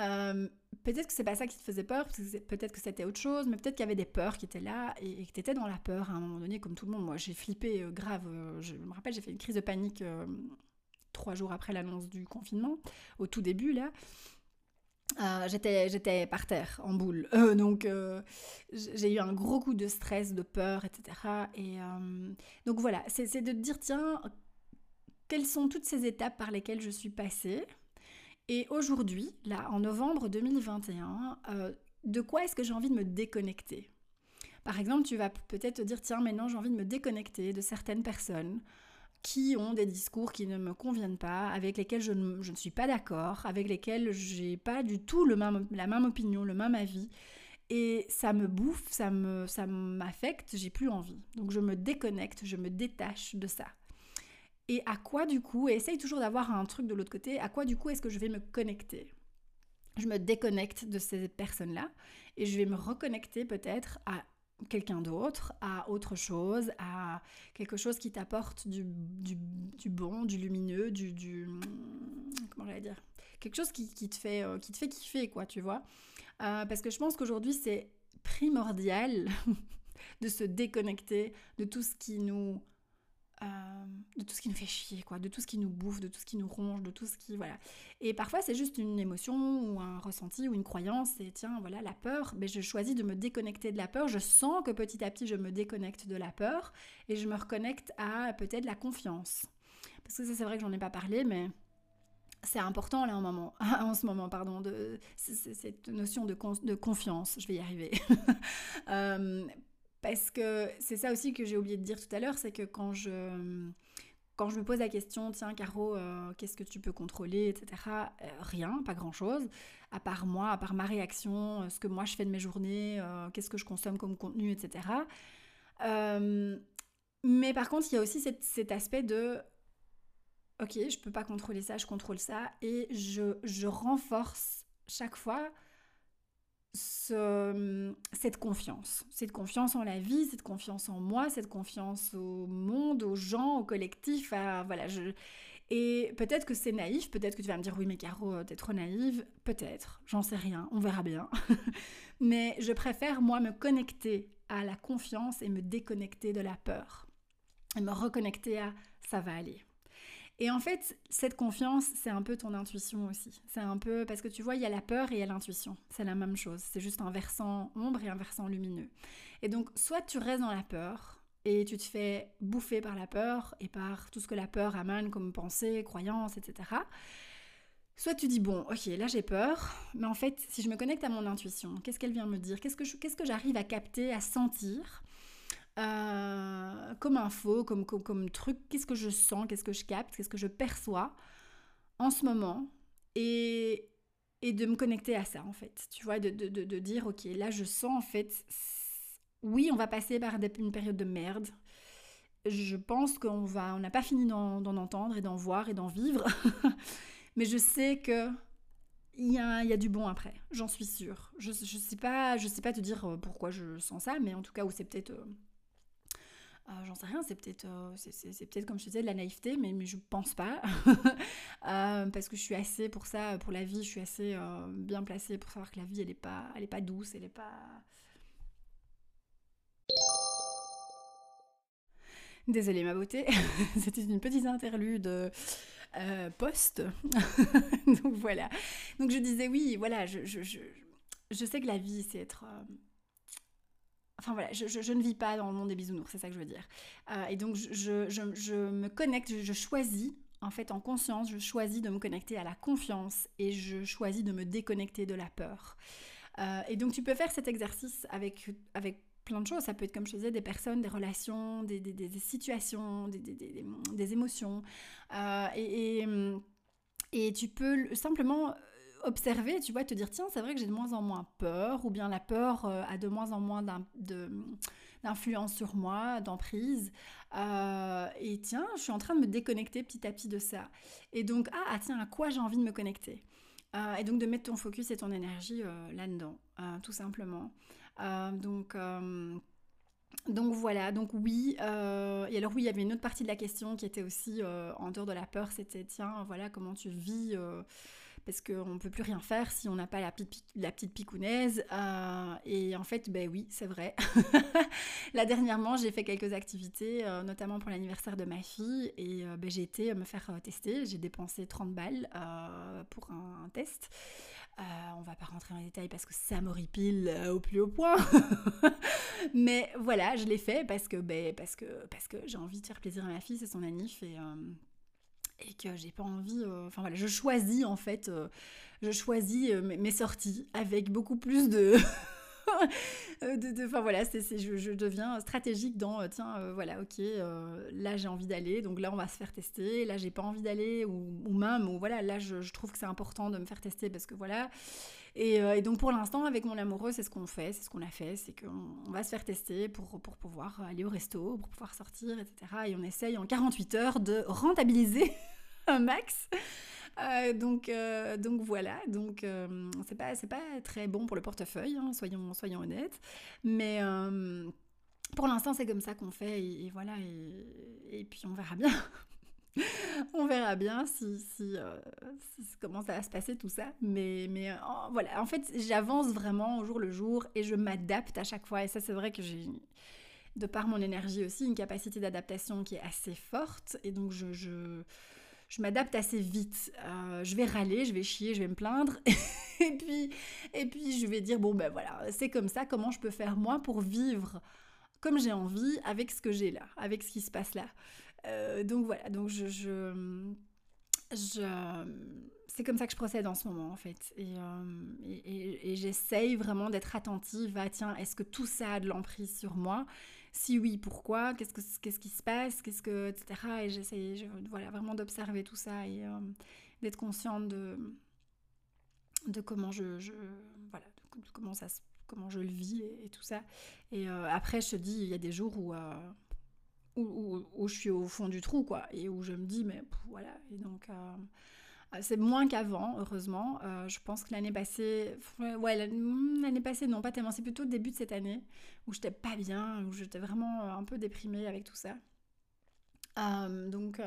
Euh, peut-être que c'est pas ça qui te faisait peur, peut-être que c'était autre chose, mais peut-être qu'il y avait des peurs qui étaient là et, que tu étais dans la peur à un moment donné, comme tout le monde. Moi, j'ai flippé grave. je me rappelle, j'ai fait une crise de panique trois jours après l'annonce du confinement, au tout début là. Euh, j'étais, par terre, en boule. Euh, donc, euh, j'ai eu un gros coup de stress, de peur, etc. Et donc, voilà, c'est, de dire, tiens, quelles sont toutes ces étapes par lesquelles je suis passée? Et aujourd'hui, là, en novembre 2021, de quoi est-ce que j'ai envie de me déconnecter? Par exemple, tu vas peut-être te dire, tiens, maintenant, j'ai envie de me déconnecter de certaines personnes qui ont des discours qui ne me conviennent pas, avec lesquels je ne, je ne suis pas d'accord, avec lesquels j'ai pas du tout le même, la même opinion, le même avis. Et ça me bouffe, ça me ça m'affecte, j'ai plus envie. Donc je me déconnecte, je me détache de ça. Et à quoi du coup, et essaye toujours d'avoir un truc de l'autre côté, à quoi du coup est-ce que je vais me connecter? Je me déconnecte de ces personnes-là et je vais me reconnecter peut-être à quelqu'un d'autre, à autre chose, à quelque chose qui t'apporte du, du, bon, du lumineux, du... du comment j'allais dire Quelque chose qui, qui, te fait, euh, qui te fait kiffer, quoi, tu vois. Euh, parce que je pense qu'aujourd'hui, c'est primordial de se déconnecter de tout ce qui nous de tout ce qui nous fait chier, quoi, de tout ce qui nous bouffe, de tout ce qui nous ronge, de tout ce qui... Voilà. Et parfois, c'est juste une émotion ou un ressenti ou une croyance, et tiens, voilà, la peur, mais je choisis de me déconnecter de la peur, je sens que petit à petit, je me déconnecte de la peur, et je me reconnecte à peut-être la confiance. Parce que ça, c'est vrai que j'en ai pas parlé, mais c'est important là en, moment, en ce moment, pardon, de, cette notion de, de, confiance, je vais y arriver. Euh, parce que c'est ça aussi que j'ai oublié de dire tout à l'heure, c'est que quand je, quand je me pose la question, tiens Caro, euh, qu'est-ce que tu peux contrôler, etc. Euh, rien, pas grand-chose, à part moi, à part ma réaction, euh, ce que moi je fais de mes journées, qu'est-ce que je consomme comme contenu, etc. mais par contre, il y a aussi cet, aspect de, ok, je peux pas contrôler ça, je contrôle ça, et je, je renforce chaque fois ce, cette confiance. Cette confiance en la vie, cette confiance en moi, cette confiance au monde, aux gens, au collectif. voilà, je... Et peut-être que c'est naïf, peut-être que tu vas me dire oui mais Caro, euh, t'es trop naïve, peut-être, j'en sais rien, on verra bien. mais je préfère moi me connecter à la confiance et me déconnecter de la peur. Et me reconnecter à ça va aller. Et en fait, cette confiance, c'est un peu ton intuition aussi. C'est un peu parce que tu vois, il y a la peur et il y a l'intuition. C'est la même chose. C'est juste un versant ombre et un versant lumineux. Et donc, soit tu restes dans la peur et tu te fais bouffer par la peur et par tout ce que la peur amène comme pensée, croyance, etc. Soit tu dis, bon, ok, là j'ai peur, mais en fait, si je me connecte à mon intuition, qu'est-ce qu'elle vient me dire? Qu'est-ce que j'arrive à capter, à sentir? Euh, comme info, comme, comme, truc, qu'est-ce que je sens, qu'est-ce que je capte, qu'est-ce que je perçois en ce moment et, et de me connecter à ça en fait. Tu vois, de, de, de, dire, ok, là je sens en fait, oui, on va passer par une période de merde. Je pense qu'on va, on n'a pas fini d'en entendre et d'en voir et d'en vivre, mais je sais que il y, y, a, du bon après, j'en suis sûre. Je ne sais, pas, je sais pas te dire euh, pourquoi je sens ça, mais en tout cas, c'est peut-être euh, j'en sais rien, c'est peut-être euh, c'est peut-être comme je te disais de la naïveté, mais, mais je pense pas. Euh, parce que je suis assez pour ça, pour la vie, je suis assez bien placée pour savoir que la vie, elle est pas, elle est pas douce, elle est pas. Désolée ma beauté, c'était une petite interlude post. Donc voilà. Donc je disais oui, voilà, je sais que la vie, c'est être Enfin voilà, je, ne vis pas dans le monde des bisounours, c'est ça que je veux dire. Euh, et donc je, me connecte, je, choisis, en fait en conscience, je choisis de me connecter à la confiance et je choisis de me déconnecter de la peur. Euh, et donc tu peux faire cet exercice avec, avec plein de choses. Ça peut être, comme je disais, des personnes, des relations, des, situations, des, émotions. Euh, et, et, tu peux simplement observer, tu vois, te dire tiens, c'est vrai que j'ai de moins en moins peur, ou bien la peur euh, a de moins en moins d'influence sur moi, d'emprise. Euh, et tiens, je suis en train de me déconnecter petit à petit de ça. Et donc, ah, ah tiens, à quoi j'ai envie de me connecter? Euh, Et donc de mettre ton focus et ton énergie là-dedans, tout simplement. donc. Donc voilà, donc oui, et alors oui, il y avait une autre partie de la question qui était aussi en dehors de la peur, c'était tiens, voilà, comment tu vis parce qu'on ne peut plus rien faire si on n'a pas la petite, picounaise. Euh, et en fait, ben oui, c'est vrai. Là, dernièrement, j'ai fait quelques activités, euh, notamment pour l'anniversaire de ma fille, et euh, ben, j'ai été me faire tester. J'ai dépensé 30 balles pour un, test. on va pas rentrer dans les détails parce que ça m'horripile au plus haut point. Mais voilà, je l'ai fait parce que, ben, parce que, parce que j'ai envie de faire plaisir à ma fille, c'est son anniv et, et que j'ai pas envie. Euh, enfin voilà, je choisis en fait, euh, je choisis euh, mes sorties avec beaucoup plus de. Enfin voilà, c'est, je, je, deviens stratégique dans tiens, voilà, ok, là j'ai envie d'aller, donc là on va se faire tester, là j'ai pas envie d'aller, ou, ou, même, ou voilà, là je, je trouve que c'est important de me faire tester parce que voilà. Et, et donc pour l'instant, avec mon amoureux, c'est ce qu'on fait, c'est ce qu'on a fait, c'est qu'on va se faire tester pour, pour pouvoir aller au resto, pour pouvoir sortir, etc. Et on essaye en 48 heures de rentabiliser un max. Euh, donc, euh, donc voilà, donc euh, c'est pas, pas très bon pour le portefeuille, hein, soyons, soyons honnêtes. Mais pour l'instant, c'est comme ça qu'on fait, et, voilà, et, puis on verra bien. on verra bien si, si, comment ça va se passer tout ça. Mais, mais voilà, en fait, j'avance vraiment au jour le jour et je m'adapte à chaque fois. Et ça, c'est vrai que j'ai de par mon énergie aussi, une capacité d'adaptation qui est assez forte. Et donc, je, je, je m'adapte assez vite. Euh, je vais râler, je vais chier, je vais me plaindre. et, puis, et puis, je vais dire, bon, ben voilà, c'est comme ça, comment je peux faire moi pour vivre comme j'ai envie avec ce que j'ai là, avec ce qui se passe là? Euh, donc voilà, donc je, je, c'est comme ça que je procède en ce moment en fait. Et, et, j'essaye vraiment d'être attentive à tiens, est-ce que tout ça a de l'emprise sur moi? Si oui, pourquoi? Qu'est-ce, que, qui se passe? Qu'est-ce que, etc. Et j'essaye voilà, vraiment d'observer tout ça et d'être consciente de, de comment je, voilà, comment ça comment je le vis et, tout ça. Et euh, après, je te dis, il y a des jours euh, où, je suis au fond du trou, quoi, et où je me dis, mais voilà. Et donc, euh, c'est moins qu'avant, heureusement. je pense que l'année passée, ouais, l'année passée, non, pas tellement, c'est plutôt le début de cette année, où j'étais pas bien, où j'étais vraiment un peu déprimée avec tout ça. donc,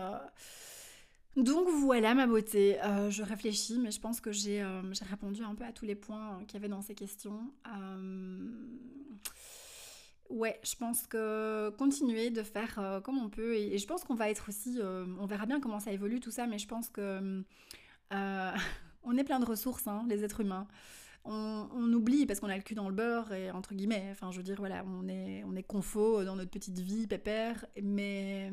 donc voilà ma beauté, euh, je réfléchis, mais je pense que j'ai euh, répondu un peu à tous les points euh, qu'il y avait dans ces questions. Ouais, je pense que continuer de faire comme on peut, et, je pense qu'on va être aussi, on verra bien comment ça évolue tout ça, mais je pense que on est plein de ressources, hein, les êtres humains on, oublie parce qu'on a le cul dans le beurre et entre guillemets, enfin je veux dire voilà, on est on est confo dans notre petite vie pépère, mais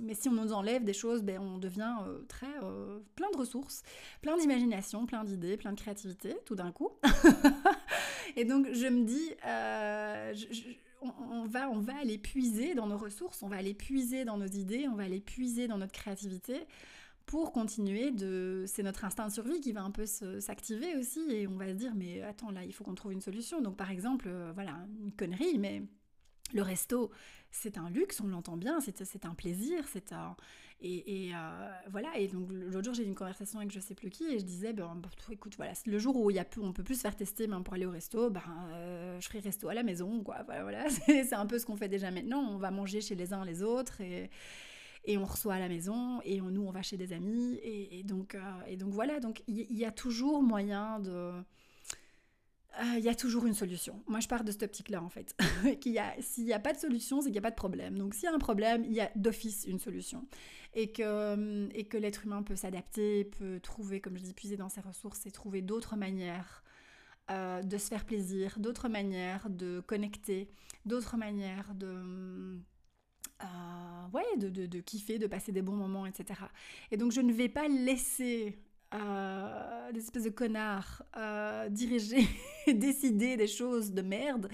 mais si on nous enlève des choses, ben on devient euh, très euh, plein de ressources, plein d'imagination, plein d'idées, plein de créativité tout d'un coup. et donc je me dis euh, on, va, on va aller puiser dans nos ressources, on va aller puiser dans nos idées, on va aller puiser dans notre créativité pour continuer de... C'est notre instinct de survie qui va un peu s'activer aussi et on va se dire mais attends là il faut qu'on trouve une solution. Donc par exemple, euh, voilà, une connerie, mais le resto c'est un luxe, on l'entend bien, c'est un plaisir, c'est un... Et, euh, voilà, et donc l'autre jour j'ai eu une conversation avec je sais plus qui et je disais, ben, écoute, voilà, le jour où il y a plus, on peut plus se faire tester ben, pour aller au resto, ben, euh, je ferai resto à la maison, quoi. Voilà, voilà. c'est un peu ce qu'on fait déjà maintenant, on va manger chez les uns les autres et, et on reçoit à la maison et nous on va chez des amis et, donc euh, et donc voilà donc il y, a toujours moyen de euh, il y a toujours une solution. Moi, je pars de cette optique-là, en fait. S'il n'y a pas de solution, c'est qu'il n'y a pas de problème. Donc, s'il y a un problème, il y a d'office une solution. Et que, et que l'être humain peut s'adapter, peut trouver, comme je dis, puiser dans ses ressources et trouver d'autres manières euh, de se faire plaisir, d'autres manières de connecter, d'autres manières de euh, ouais, de, de, kiffer, de passer des bons moments, etc. Et donc je ne vais pas laisser euh, des espèces de connards euh, diriger, décider des choses de merde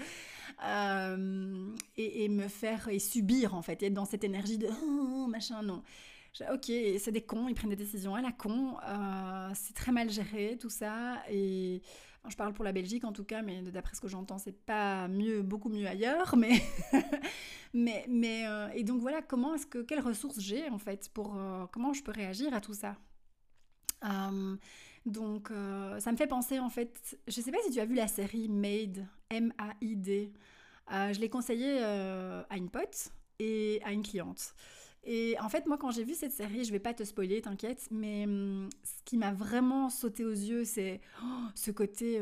euh, et, me faire et subir en fait, et être dans cette énergie de oh, machin, non. Ok, c'est des cons, ils prennent des décisions à la con, c'est très mal géré tout ça, et je parle pour la Belgique en tout cas, mais d'après ce que j'entends, c'est pas mieux, beaucoup mieux ailleurs, mais Mais, mais euh, et donc voilà, comment est-ce que, quelles ressources j'ai en fait pour, euh, comment je peux réagir à tout ça? Euh, Donc ça me fait penser en fait, je sais pas si tu as vu la série Made, M-A-I-D. je l'ai conseillé à une pote et à une cliente. Et en fait, moi, quand j'ai vu cette série, je vais pas te spoiler, t'inquiète, mais hum, ce qui m'a vraiment sauté aux yeux, c'est oh, ce côté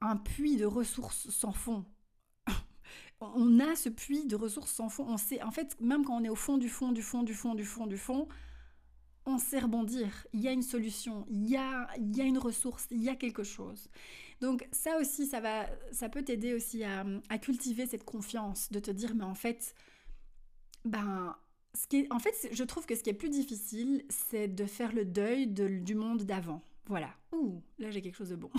un puits de ressources sans fond on a ce puits de ressources sans fond. On sait, en fait, même quand on est au fond du fond, du fond, du fond, du fond, du fond, on sait rebondir. Il y a une solution, il y a, il y a une ressource, il y a quelque chose. Donc ça aussi, ça va, ça peut t'aider aussi à, cultiver cette confiance, de te dire, mais en fait, ben, ce qui en fait, je trouve que ce qui est plus difficile, c'est de faire le deuil du monde d'avant. Voilà. Ouh, là j'ai quelque chose de bon.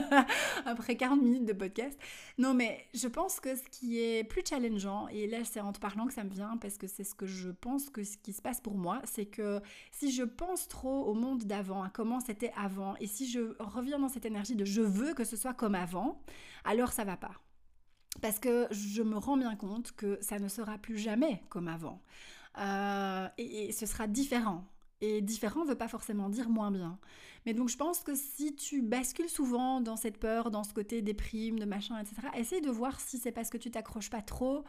Après 40 minutes de podcast. Non, mais je pense que ce qui est plus challengeant, et là c'est en te parlant que ça me vient, parce que c'est ce que je pense que ce qui se passe pour moi, c'est que si je pense trop au monde d'avant, à comment c'était avant, et si je reviens dans cette énergie de je veux que ce soit comme avant, alors ça va pas. Parce que je me rends bien compte que ça ne sera plus jamais comme avant. Euh, et ce sera différent. Et différent ne veut pas forcément dire moins bien. Mais donc je pense que si tu bascules souvent dans cette peur, dans ce côté des primes, de machin, etc., essaye de voir si c'est parce que tu t'accroches pas trop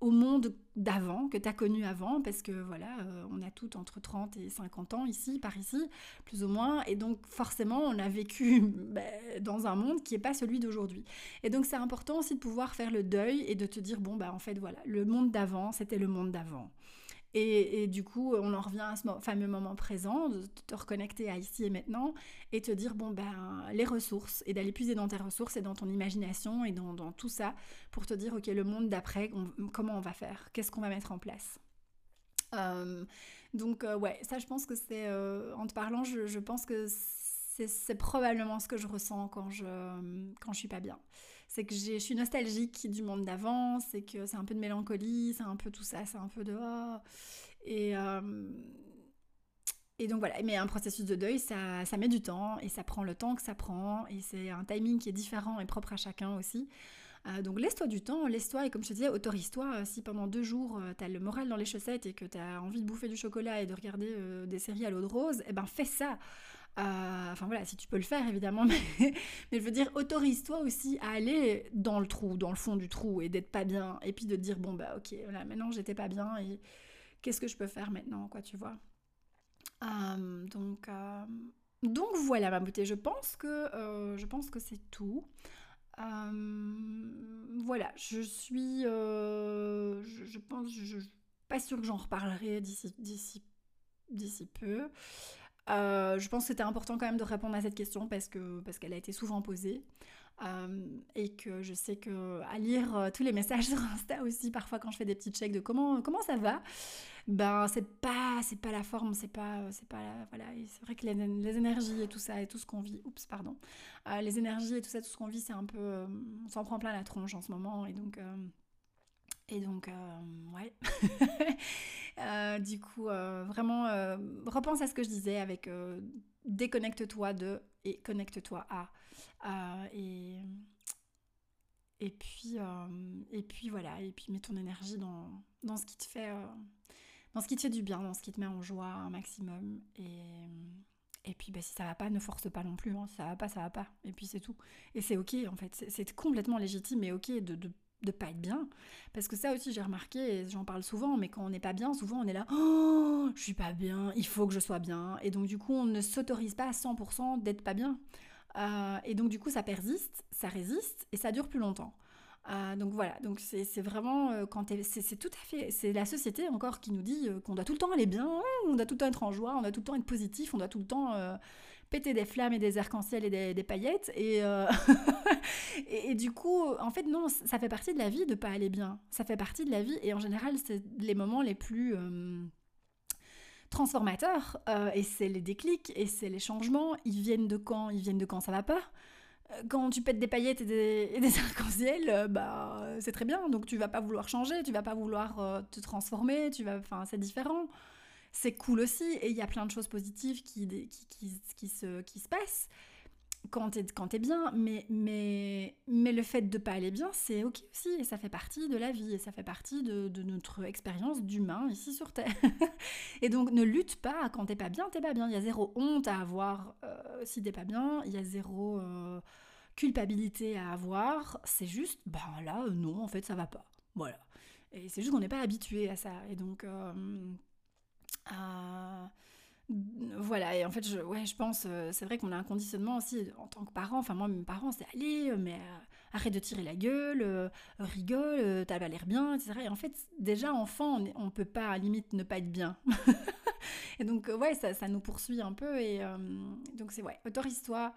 au monde d'avant, que tu as connu avant, parce que voilà, euh, on a toutes entre 30 et 50 ans ici, par ici, plus ou moins, et donc forcément on a vécu bah, dans un monde qui n'est pas celui d'aujourd'hui. Et donc c'est important aussi de pouvoir faire le deuil et de te dire, bon bah en fait voilà, le monde d'avant, c'était le monde d'avant. Et, du coup, on en revient à ce fameux moment présent, de te reconnecter à ici et maintenant, et te dire, bon, ben, les ressources, et d'aller puiser dans tes ressources et dans ton imagination et dans, tout ça, pour te dire, ok, le monde d'après, comment on va faire? Qu'est-ce qu'on va mettre en place? Euh, Donc ouais, ça je pense que c'est, en te parlant, je, je pense que c'est probablement ce que je ressens quand je, quand je suis pas bien. C'est que je suis nostalgique du monde d'avant, c'est que c'est un peu de mélancolie, c'est un peu tout ça, c'est un peu de... Oh. Et, et donc voilà, mais un processus de deuil, ça, ça met du temps et ça prend le temps que ça prend et c'est un timing qui est différent et propre à chacun aussi. Euh, donc laisse-toi du temps, laisse-toi et comme je te disais, autorise-toi. Euh, si pendant deux jours euh, t'as le moral dans les chaussettes et que t'as envie de bouffer du chocolat et de regarder des séries à l'eau de rose, eh ben fais ça. Enfin voilà, si tu peux le faire évidemment, mais, je veux dire, autorise-toi aussi à aller dans le trou, dans le fond du trou et d'être pas bien et puis de dire bon bah ok, là maintenant j'étais pas bien et qu'est-ce que je peux faire maintenant, quoi, tu vois. Euh, donc, euh, donc voilà ma beauté, je pense que, euh, je c'est tout. voilà, je suis, je, pense, je, suis pas sûre que j'en reparlerai d'ici, d'ici, peu. je pense que c'était important quand même de répondre à cette question parce que parce qu'elle a été souvent posée. et que je sais que à lire tous les messages sur Insta aussi, parfois quand je fais des petits checks de comment, comment ça va, ben c'est pas pas la forme c'est pas pas voilà c'est vrai que les, énergies et tout ça et tout ce qu'on vit oups pardon euh, les énergies et tout ça tout ce qu'on vit c'est un peu euh, on s'en prend plein la tronche en ce moment et donc euh, et donc ouais du coup vraiment repense à ce que je disais avec déconnecte-toi de et connecte-toi à et et puis et puis voilà et puis mets ton énergie dans, dans ce qui te fait dans ce qui te fait du bien, dans ce qui te met en joie un maximum. Et, et puis bah, si ça va pas, ne force pas non plus. Hein. Si ça va pas, ça va pas. Et puis c'est tout. Et c'est ok en fait. C'est complètement légitime et ok de de pas être bien. Parce que ça aussi, j'ai remarqué, j'en parle souvent, mais quand on n'est pas bien, souvent on est là, oh, je suis pas bien, il faut que je sois bien. Et donc, du coup, on ne s'autorise pas à 100% d'être pas bien. Euh, et donc, du coup, ça persiste, ça résiste, et ça dure plus longtemps. Ah, donc voilà, donc c'est vraiment euh, quand c'est tout à fait, c'est la société encore qui nous dit euh, qu'on doit tout le temps aller bien, on doit tout le temps être en joie, on doit tout le temps être positif, on doit tout le temps euh, péter des flammes et des arcs-en-ciel et des, paillettes. Et, et, du coup en fait non, ça fait partie de la vie de pas aller bien, ça fait partie de la vie. Et en général c'est les moments les plus transformateurs et c'est les déclics et c'est les changements, ils viennent de quand, ils viennent de quand ça va pas? Quand tu pètes des paillettes et des, arcs-en-ciel, euh, bah, c'est très bien. Donc tu vas pas vouloir changer, tu vas pas vouloir euh, te transformer, tu vas, enfin, c'est différent. C'est cool aussi, et il y a plein de choses positives qui, qui, qui, se, qui se passent quand t'es quand es bien, mais, mais, mais le fait de pas aller bien, c'est ok aussi, et ça fait partie de la vie, et ça fait partie de, de notre expérience d'humain ici sur Terre. et donc ne lutte pas, quand t'es pas bien, t'es pas bien. Il y a zéro honte à avoir euh, si t'es pas bien, il y a zéro euh, culpabilité à avoir, c'est juste, ben là, non, en fait, ça va pas. Voilà. Et c'est juste qu'on n'est pas habitué à ça. Et donc... Euh, voilà, et en fait, je, ouais, je pense, euh, c'est vrai qu'on a un conditionnement aussi en tant que parent. Enfin, moi, mes parents, c'est allez, euh, mais euh, arrête de tirer la gueule, rigole, t'as l'air bien, etc. Et en fait, déjà, enfant, on, peut pas, à limite, ne pas être bien. et donc, ouais, ça, ça, nous poursuit un peu. Et donc, c'est, ouais, autorise-toi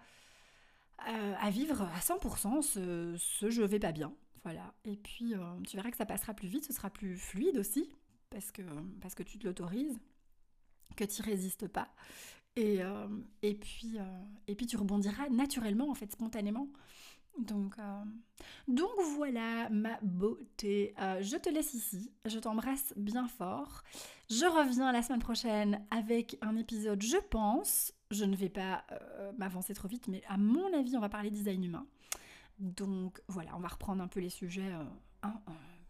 à vivre à 100% ce, ce je vais pas bien. Voilà. Et puis, tu verras que ça passera plus vite, ce sera plus fluide aussi, parce que, parce que tu te l'autorises que tu résistes pas. Et, euh, et, puis, euh, et puis tu rebondiras naturellement, en fait, spontanément. Donc, euh, donc voilà ma beauté. je te laisse ici. Je t'embrasse bien fort. Je reviens la semaine prochaine avec un épisode, je pense. Je ne vais pas m'avancer trop vite, mais à mon avis, on va parler design humain. Donc voilà, on va reprendre un peu les sujets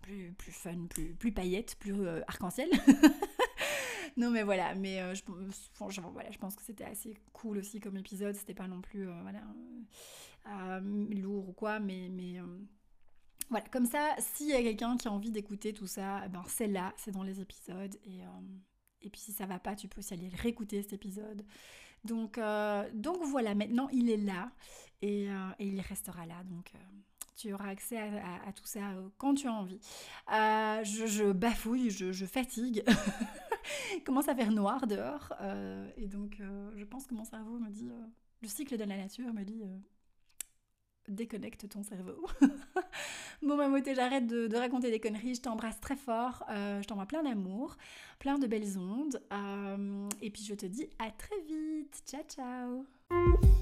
plus, plus fun, plus, plus paillettes, plus arc-en-ciel. non, mais voilà, mais euh, je, voilà, je pense que c'était assez cool aussi comme épisode. C'était pas non plus euh, voilà, euh, lourd ou quoi, mais, mais voilà, comme ça, s'il y a quelqu'un qui a envie d'écouter tout ça, eh ben c'est là, c'est dans les épisodes. Et, et puis si ça va pas, tu peux aussi aller réécouter cet épisode. Donc, donc voilà, maintenant il est là et, et il restera là. Donc tu auras accès à, tout ça quand tu as envie. je, bafouille, je, je fatigue. commence à faire noir dehors. Euh, et donc, euh, je pense que mon cerveau me dit, euh, le cycle de la nature me dit, déconnecte ton cerveau. bon, Mamoté, j'arrête de, raconter des conneries. Je t'embrasse très fort. Je t'envoie plein d'amour, plein de belles ondes. Et puis je te dis à très vite. Ciao, ciao.